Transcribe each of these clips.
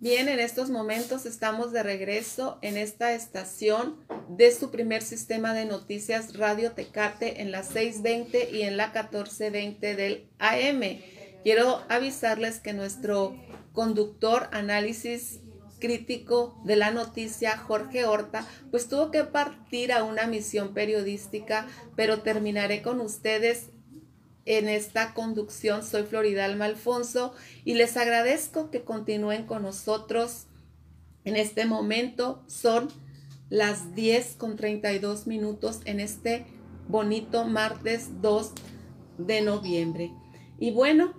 Bien, en estos momentos estamos de regreso en esta estación de su primer sistema de noticias Radio Tecate en la 620 y en la 1420 del AM. Quiero avisarles que nuestro conductor análisis crítico de la noticia, Jorge Horta, pues tuvo que partir a una misión periodística, pero terminaré con ustedes en esta conducción. Soy Floridalma Alfonso y les agradezco que continúen con nosotros. En este momento son las 10 con 32 minutos en este bonito martes 2 de noviembre. Y bueno,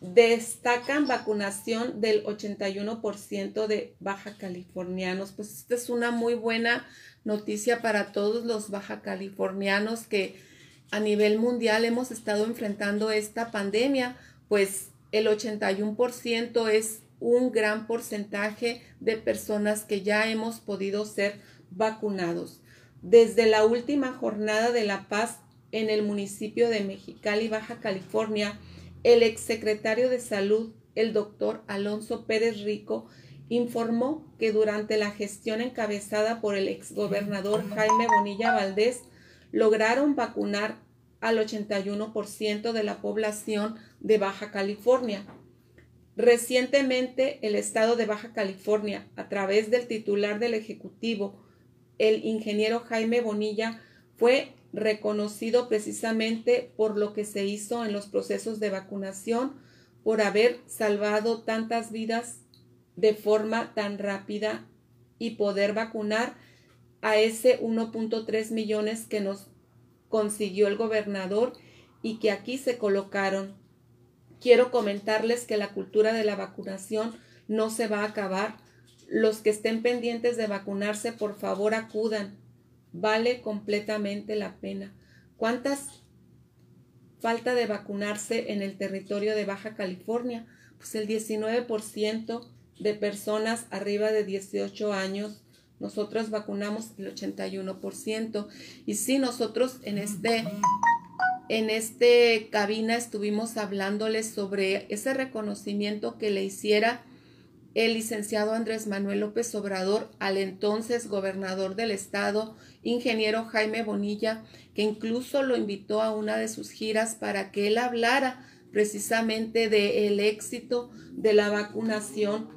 destacan vacunación del 81% de baja californianos. Pues esta es una muy buena noticia para todos los baja californianos que a nivel mundial hemos estado enfrentando esta pandemia, pues el 81% es un gran porcentaje de personas que ya hemos podido ser vacunados. Desde la última jornada de la paz en el municipio de Mexicali, Baja California, el exsecretario de Salud, el doctor Alonso Pérez Rico, informó que durante la gestión encabezada por el exgobernador Jaime Bonilla Valdés, lograron vacunar al 81% de la población de Baja California. Recientemente, el estado de Baja California, a través del titular del Ejecutivo, el ingeniero Jaime Bonilla, fue reconocido precisamente por lo que se hizo en los procesos de vacunación, por haber salvado tantas vidas de forma tan rápida y poder vacunar a ese 1.3 millones que nos consiguió el gobernador y que aquí se colocaron. Quiero comentarles que la cultura de la vacunación no se va a acabar. Los que estén pendientes de vacunarse, por favor acudan vale completamente la pena. ¿Cuántas falta de vacunarse en el territorio de Baja California? Pues el 19% de personas arriba de 18 años. Nosotros vacunamos el 81%. Y sí, nosotros en este en este cabina estuvimos hablándoles sobre ese reconocimiento que le hiciera el licenciado Andrés Manuel López Obrador al entonces gobernador del estado, ingeniero Jaime Bonilla, que incluso lo invitó a una de sus giras para que él hablara precisamente del éxito de la vacunación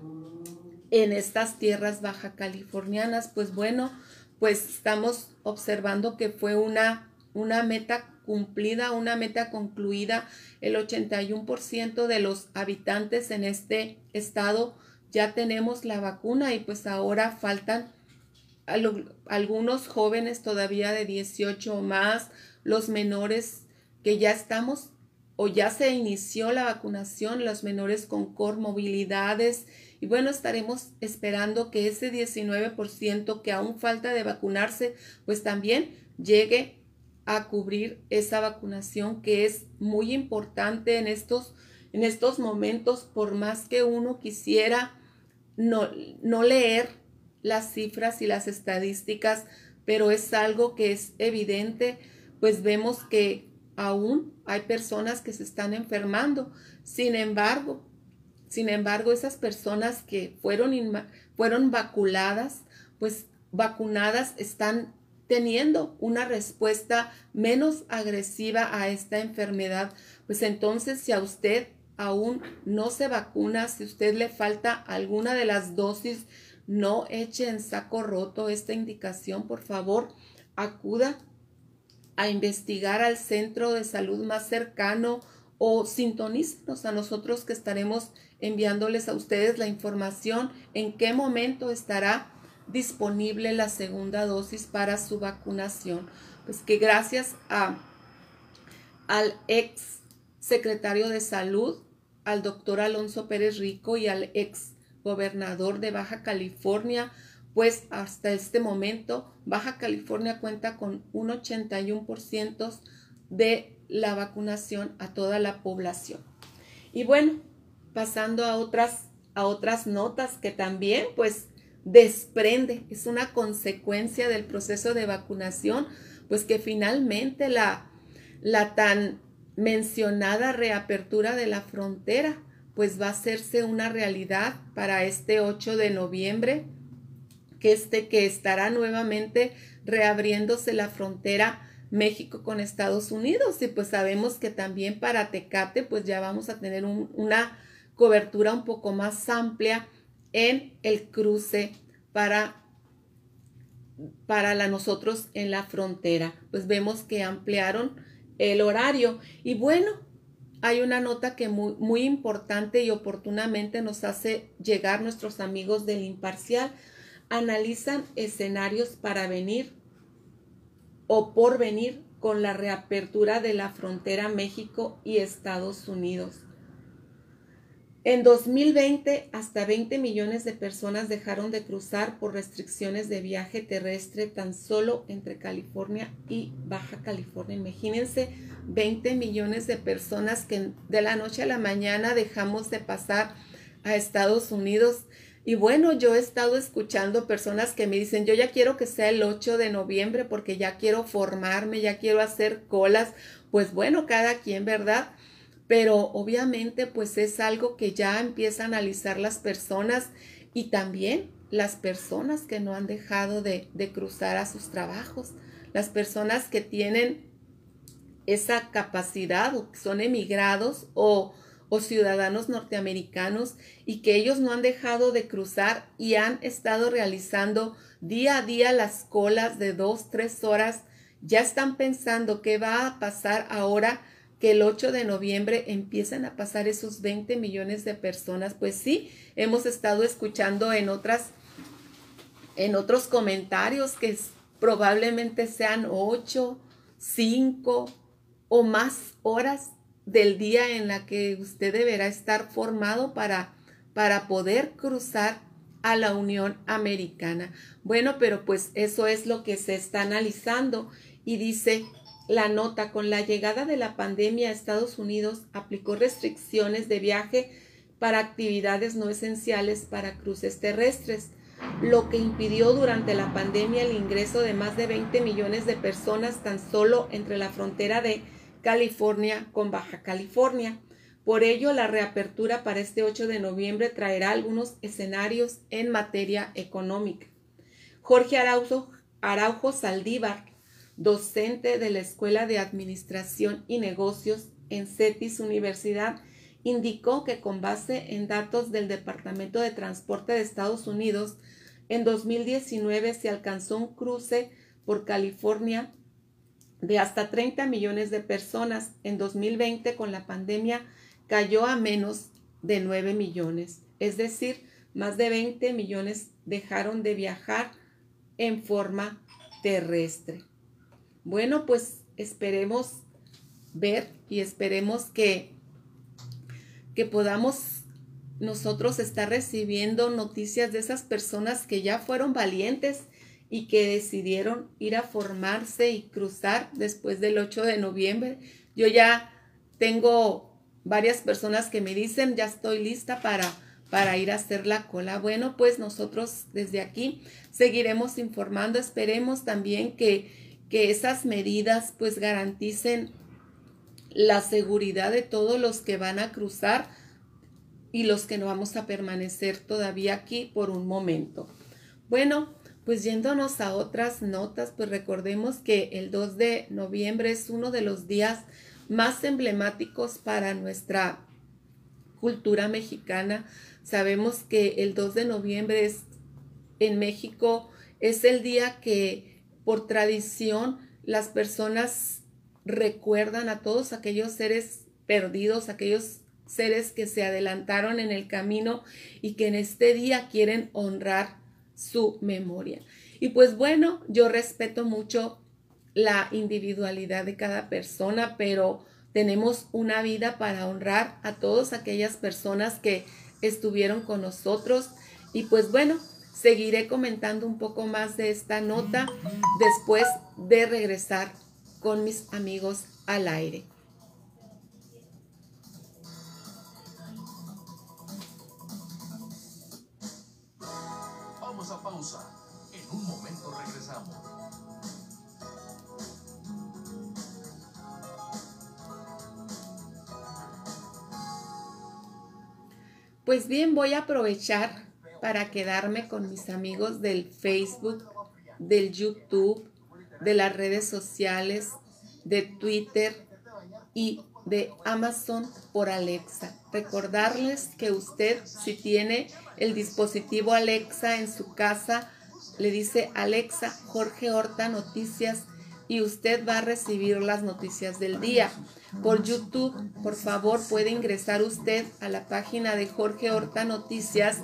en estas tierras baja californianas. Pues bueno, pues estamos observando que fue una, una meta cumplida, una meta concluida. El 81% de los habitantes en este estado ya tenemos la vacuna y pues ahora faltan algunos jóvenes todavía de 18 o más, los menores que ya estamos o ya se inició la vacunación, los menores con comorbilidades y bueno, estaremos esperando que ese 19% que aún falta de vacunarse, pues también llegue a cubrir esa vacunación que es muy importante en estos en estos momentos por más que uno quisiera no, no leer las cifras y las estadísticas, pero es algo que es evidente, pues vemos que aún hay personas que se están enfermando. Sin embargo, sin embargo, esas personas que fueron, fueron vacunadas, pues vacunadas están teniendo una respuesta menos agresiva a esta enfermedad. Pues entonces, si a usted aún no se vacuna, si usted le falta alguna de las dosis, no eche en saco roto esta indicación, por favor, acuda a investigar al centro de salud más cercano o sintonícenos a nosotros que estaremos enviándoles a ustedes la información en qué momento estará disponible la segunda dosis para su vacunación. Pues que gracias a al ex secretario de salud al doctor Alonso Pérez Rico y al ex gobernador de Baja California, pues hasta este momento Baja California cuenta con un 81% de la vacunación a toda la población. Y bueno, pasando a otras, a otras notas que también pues desprende, es una consecuencia del proceso de vacunación, pues que finalmente la, la tan mencionada reapertura de la frontera, pues va a hacerse una realidad para este 8 de noviembre, que este que estará nuevamente reabriéndose la frontera México con Estados Unidos. Y pues sabemos que también para Tecate pues ya vamos a tener una cobertura un poco más amplia en el cruce para para nosotros en la frontera. Pues vemos que ampliaron el horario y bueno, hay una nota que muy, muy importante y oportunamente nos hace llegar nuestros amigos del imparcial. Analizan escenarios para venir o por venir con la reapertura de la frontera México y Estados Unidos. En 2020, hasta 20 millones de personas dejaron de cruzar por restricciones de viaje terrestre tan solo entre California y Baja California. Imagínense 20 millones de personas que de la noche a la mañana dejamos de pasar a Estados Unidos y bueno, yo he estado escuchando personas que me dicen, yo ya quiero que sea el 8 de noviembre porque ya quiero formarme, ya quiero hacer colas. Pues bueno, cada quien, ¿verdad? Pero obviamente pues es algo que ya empieza a analizar las personas y también las personas que no han dejado de, cruzar a sus trabajos, las personas que tienen esa capacidad o que son emigrados o o ciudadanos norteamericanos y que ellos no han dejado de cruzar y han estado realizando día a día las colas de dos, tres horas, ya están pensando qué va a pasar ahora que el 8 de noviembre empiezan a pasar esos 20 millones de personas. Pues sí, hemos estado escuchando en otras, en otros comentarios que probablemente sean 8, 5 o más horas del día en la que usted deberá estar formado para, para poder cruzar a la Unión Americana. Bueno, pero pues eso es lo que se está analizando y dice la nota, con la llegada de la pandemia a Estados Unidos aplicó restricciones de viaje para actividades no esenciales para cruces terrestres, lo que impidió durante la pandemia el ingreso de más de 20 millones de personas tan solo entre la frontera de California con Baja California. Por ello, la reapertura para este 8 de noviembre traerá algunos escenarios en materia económica. Jorge Araujo, Araujo Saldívar, docente de la Escuela de Administración y Negocios en CETIS Universidad, indicó que con base en datos del Departamento de Transporte de Estados Unidos, en 2019 se alcanzó un cruce por California de hasta 30 millones de personas. En 2020, con la pandemia, cayó a menos de 9 millones. Es decir, más de 20 millones dejaron de viajar en forma terrestre. Bueno, pues esperemos ver y esperemos que, que podamos nosotros estar recibiendo noticias de esas personas que ya fueron valientes y que decidieron ir a formarse y cruzar después del 8 de noviembre. Yo ya tengo varias personas que me dicen, ya estoy lista para, para ir a hacer la cola. Bueno, pues nosotros desde aquí seguiremos informando. Esperemos también que, que esas medidas pues garanticen la seguridad de todos los que van a cruzar y los que no vamos a permanecer todavía aquí por un momento. Bueno, pues yéndonos a otras notas, pues recordemos que el 2 de noviembre es uno de los días más emblemáticos para nuestra cultura mexicana. Sabemos que el 2 de noviembre es en México es el día que por tradición las personas recuerdan a todos aquellos seres perdidos, aquellos seres que se adelantaron en el camino y que en este día quieren honrar su memoria. Y pues bueno, yo respeto mucho la individualidad de cada persona, pero tenemos una vida para honrar a todas aquellas personas que estuvieron con nosotros. Y pues bueno, seguiré comentando un poco más de esta nota después de regresar con mis amigos al aire. En un momento regresamos. Pues bien, voy a aprovechar para quedarme con mis amigos del Facebook, del YouTube, de las redes sociales, de Twitter y de Amazon por Alexa. Recordarles que usted si tiene el dispositivo Alexa en su casa, le dice Alexa Jorge Horta Noticias y usted va a recibir las noticias del día. Por YouTube, por favor, puede ingresar usted a la página de Jorge Horta Noticias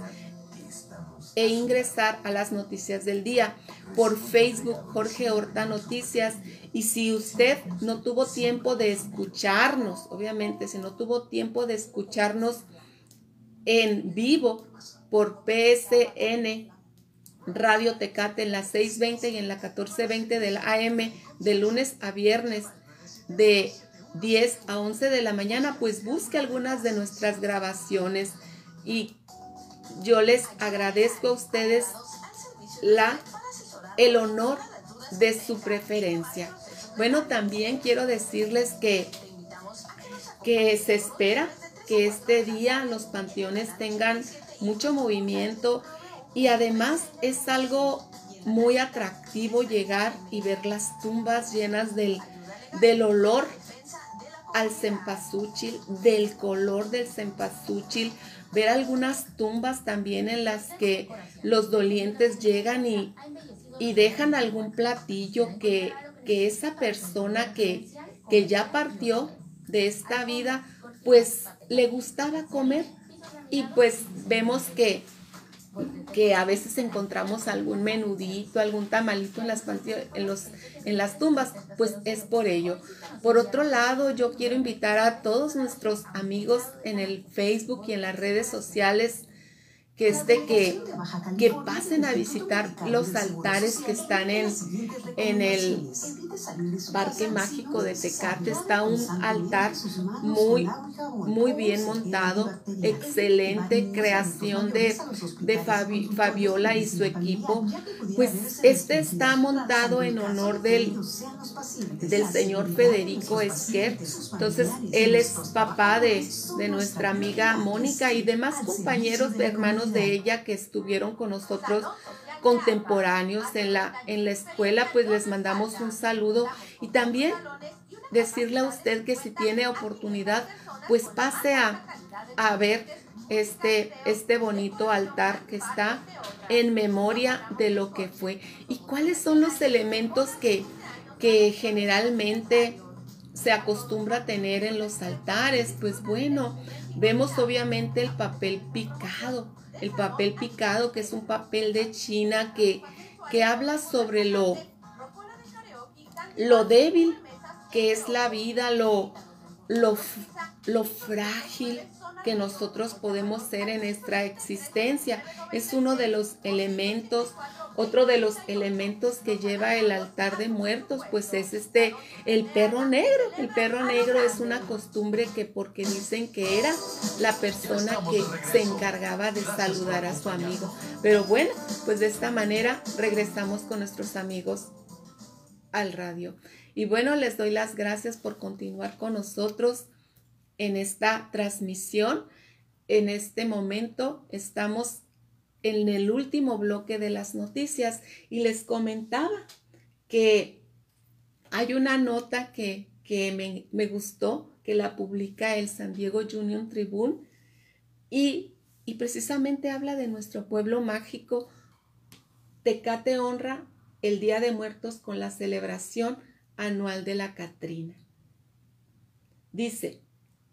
e ingresar a las noticias del día. Por Facebook, Jorge Horta Noticias. Y si usted no tuvo tiempo de escucharnos, obviamente, si no tuvo tiempo de escucharnos en vivo por PSN Radio Tecate en las 6.20 y en la 14.20 del AM de lunes a viernes de 10 a 11 de la mañana, pues busque algunas de nuestras grabaciones y yo les agradezco a ustedes la el honor de su preferencia. Bueno, también quiero decirles que que se espera que este día los panteones tengan mucho movimiento y además es algo muy atractivo llegar y ver las tumbas llenas del, del olor al cempasúchil, del color del cempasúchil, ver algunas tumbas también en las que los dolientes llegan y, y dejan algún platillo que, que esa persona que, que ya partió de esta vida, pues le gustaba comer. Y pues vemos que que a veces encontramos algún menudito, algún tamalito en las, en, los, en las tumbas, pues es por ello. Por otro lado, yo quiero invitar a todos nuestros amigos en el Facebook y en las redes sociales que este que, que pasen a visitar los altares que están en, en el Parque Mágico de Tecate. Está un altar muy, muy bien montado, excelente creación de, de Fabiola y su equipo. Pues este está montado en honor del, del señor Federico Esquer. Entonces, él es papá de, de nuestra amiga Mónica y demás compañeros, hermanos de ella que estuvieron con nosotros contemporáneos en la, en la escuela, pues les mandamos un saludo y también decirle a usted que si tiene oportunidad, pues pase a, a ver este, este bonito altar que está en memoria de lo que fue. ¿Y cuáles son los elementos que, que generalmente se acostumbra a tener en los altares? Pues bueno, vemos obviamente el papel picado el papel picado, que es un papel de China que, que habla sobre lo, lo débil que es la vida, lo, lo, lo frágil que nosotros podemos ser en nuestra existencia. Es uno de los elementos otro de los elementos que lleva el altar de muertos, pues es este, el perro negro. El perro negro es una costumbre que porque dicen que era la persona que se encargaba de saludar a su amigo. Pero bueno, pues de esta manera regresamos con nuestros amigos al radio. Y bueno, les doy las gracias por continuar con nosotros en esta transmisión. En este momento estamos en el último bloque de las noticias y les comentaba que hay una nota que, me, me, gustó, que la publica el San Diego Union Tribune y, y precisamente habla de nuestro pueblo mágico. Tecate honra el Día de Muertos con la celebración anual de la Catrina. Dice,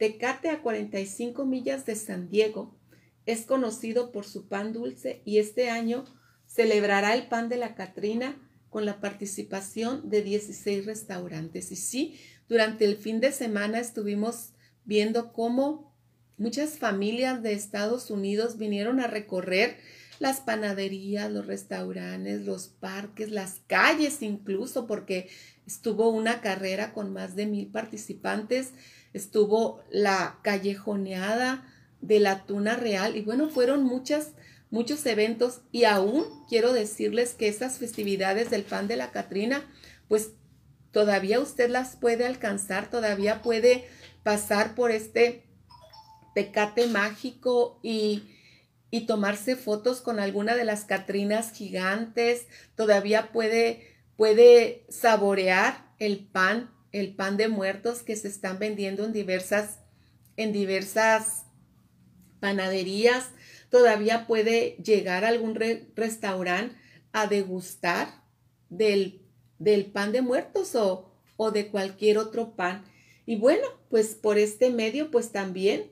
Tecate a 45 millas de San Diego es conocido por su pan dulce y este año celebrará el pan de la Catrina con la participación de 16 restaurantes. Y sí, durante el fin de semana estuvimos viendo cómo muchas familias de Estados Unidos vinieron a recorrer las panaderías, los restaurantes, los parques, las calles incluso, porque estuvo una carrera con más de mil participantes, estuvo la callejoneada, de la tuna real y bueno, fueron muchas, muchos eventos y aún quiero decirles que esas festividades del pan de la Catrina, pues todavía usted las puede alcanzar, todavía puede pasar por este tecate mágico y, y tomarse fotos con alguna de las Catrinas gigantes. Todavía puede, puede saborear el pan, el pan de muertos que se están vendiendo en diversas, en diversas panaderías. Todavía puede llegar a algún restaurante a degustar del, del pan de muertos o, o de cualquier otro pan. Y bueno, pues por este medio, pues también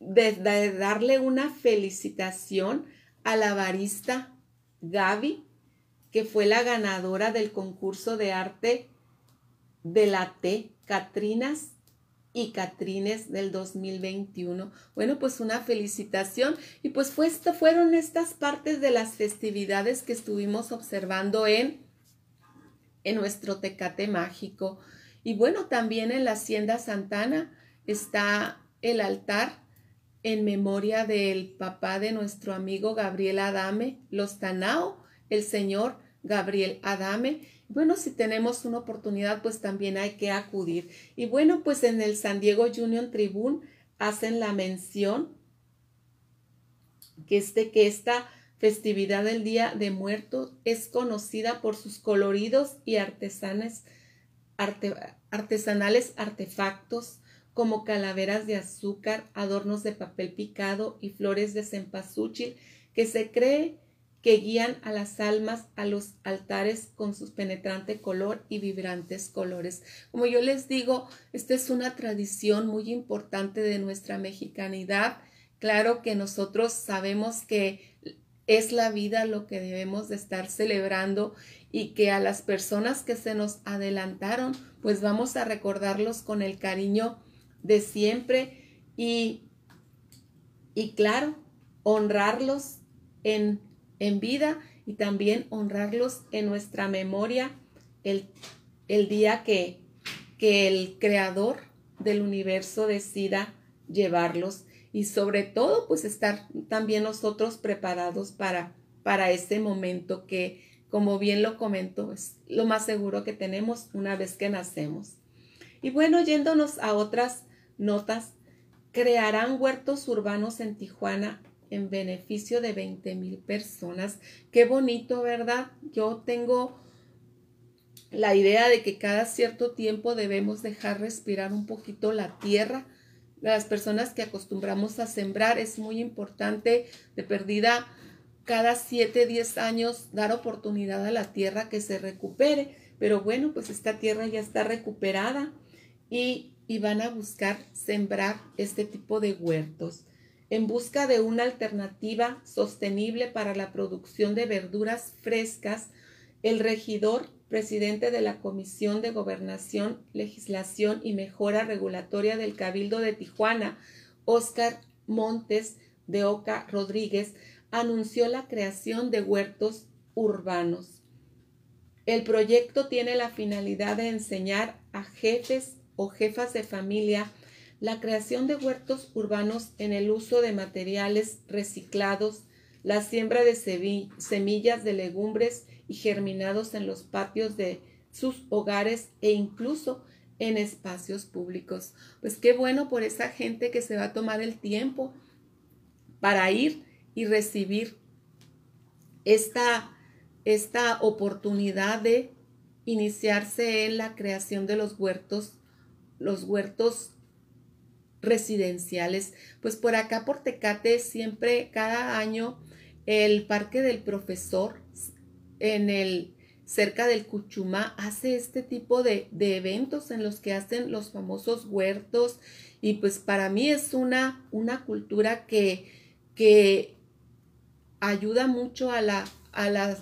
de, darle una felicitación a la barista Gaby, que fue la ganadora del concurso de arte de la T, Catrinas y Catrines del 2021. Bueno, pues una felicitación y pues fueron estas partes de las festividades que estuvimos observando en, en nuestro Tecate Mágico. Y bueno, también en la Hacienda Santana está el altar en memoria del papá de nuestro amigo Gabriel Adame, Los Tanao, el señor Gabriel Adame. Bueno, si tenemos una oportunidad, pues también hay que acudir. Y bueno, pues en el San Diego Union Tribune hacen la mención que, este, que esta festividad del Día de Muertos es conocida por sus coloridos y artesanales artefactos, como calaveras de azúcar, adornos de papel picado y flores de cempasúchil que se cree que guían a las almas a los altares con su penetrante color y vibrantes colores. Como yo les digo, esta es una tradición muy importante de nuestra mexicanidad. Claro que nosotros sabemos que es la vida lo que debemos de estar celebrando y que a las personas que se nos adelantaron, pues vamos a recordarlos con el cariño de siempre y, y claro, honrarlos en, en, vida y también honrarlos en nuestra memoria el, el día que, que el creador del universo decida llevarlos y sobre todo pues estar también nosotros preparados para, para este momento que como bien lo comento es lo más seguro que tenemos una vez que nacemos. Y bueno, yéndonos a otras Notas, crearán huertos urbanos en Tijuana en beneficio de 20 mil personas. Qué bonito, ¿verdad? Yo tengo la idea de que cada cierto tiempo debemos dejar respirar un poquito la tierra. Las personas que acostumbramos a sembrar es muy importante de perdida cada 7, 10 años dar oportunidad a la tierra que se recupere. Pero bueno, pues esta tierra ya está recuperada y y van a buscar sembrar este tipo de huertos en busca de una alternativa sostenible para la producción de verduras frescas, el regidor, presidente de la Comisión de Gobernación, Legislación y Mejora Regulatoria del Cabildo de Tijuana, Óscar Montes de Oca Rodríguez, anunció la creación de huertos urbanos. El proyecto tiene la finalidad de enseñar a jefes o jefas de familia la creación de huertos urbanos en el uso de materiales reciclados, la siembra de semillas de legumbres y germinados en los patios de sus hogares e incluso en espacios públicos. Pues qué bueno por esa gente que se va a tomar el tiempo para ir y recibir esta, esta oportunidad de iniciarse en la creación de los huertos los huertos residenciales. Pues por acá por Tecate siempre cada año el Parque del Profesor en el cerca del Cuchumá hace este tipo de, de, eventos en los que hacen los famosos huertos y pues para mí es una, una cultura que, que ayuda mucho a la, a la,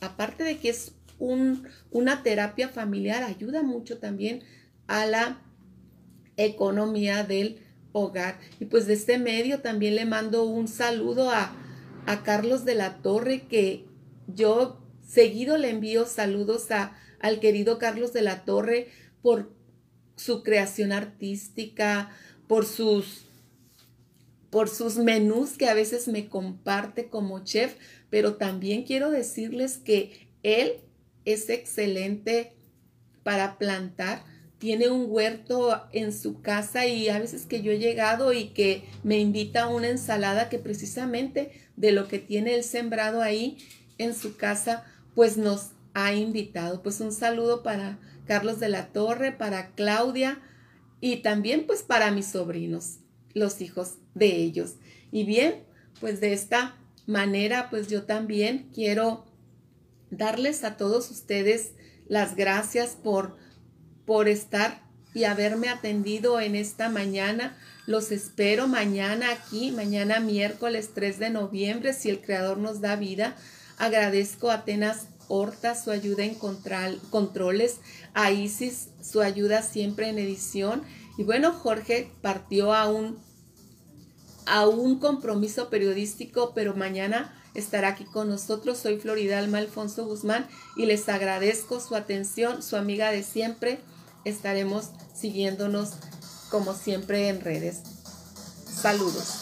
aparte de que es un, una terapia familiar, ayuda mucho también a la economía del hogar. Y pues de este medio también le mando un saludo a, a Carlos de la Torre, que yo seguido le envío saludos a, al querido Carlos de la Torre por su creación artística, por sus por sus menús que a veces me comparte como chef, pero también quiero decirles que él es excelente para plantar tiene un huerto en su casa y a veces que yo he llegado y que me invita a una ensalada que precisamente de lo que tiene el sembrado ahí en su casa, pues nos ha invitado. Pues un saludo para Carlos de la Torre, para Claudia y también pues para mis sobrinos, los hijos de ellos. Y bien, pues de esta manera pues yo también quiero darles a todos ustedes las gracias por por estar y haberme atendido en esta mañana. Los espero mañana aquí, mañana miércoles 3 de noviembre, si el Creador nos da vida. Agradezco a Atenas Horta su ayuda en controles, a Isis su ayuda siempre en edición. Y bueno, Jorge partió a un, a un compromiso periodístico, pero mañana estará aquí con nosotros. Soy Florida Alma Alfonso Guzmán y les agradezco su atención, su amiga de siempre estaremos siguiéndonos como siempre en redes. Saludos.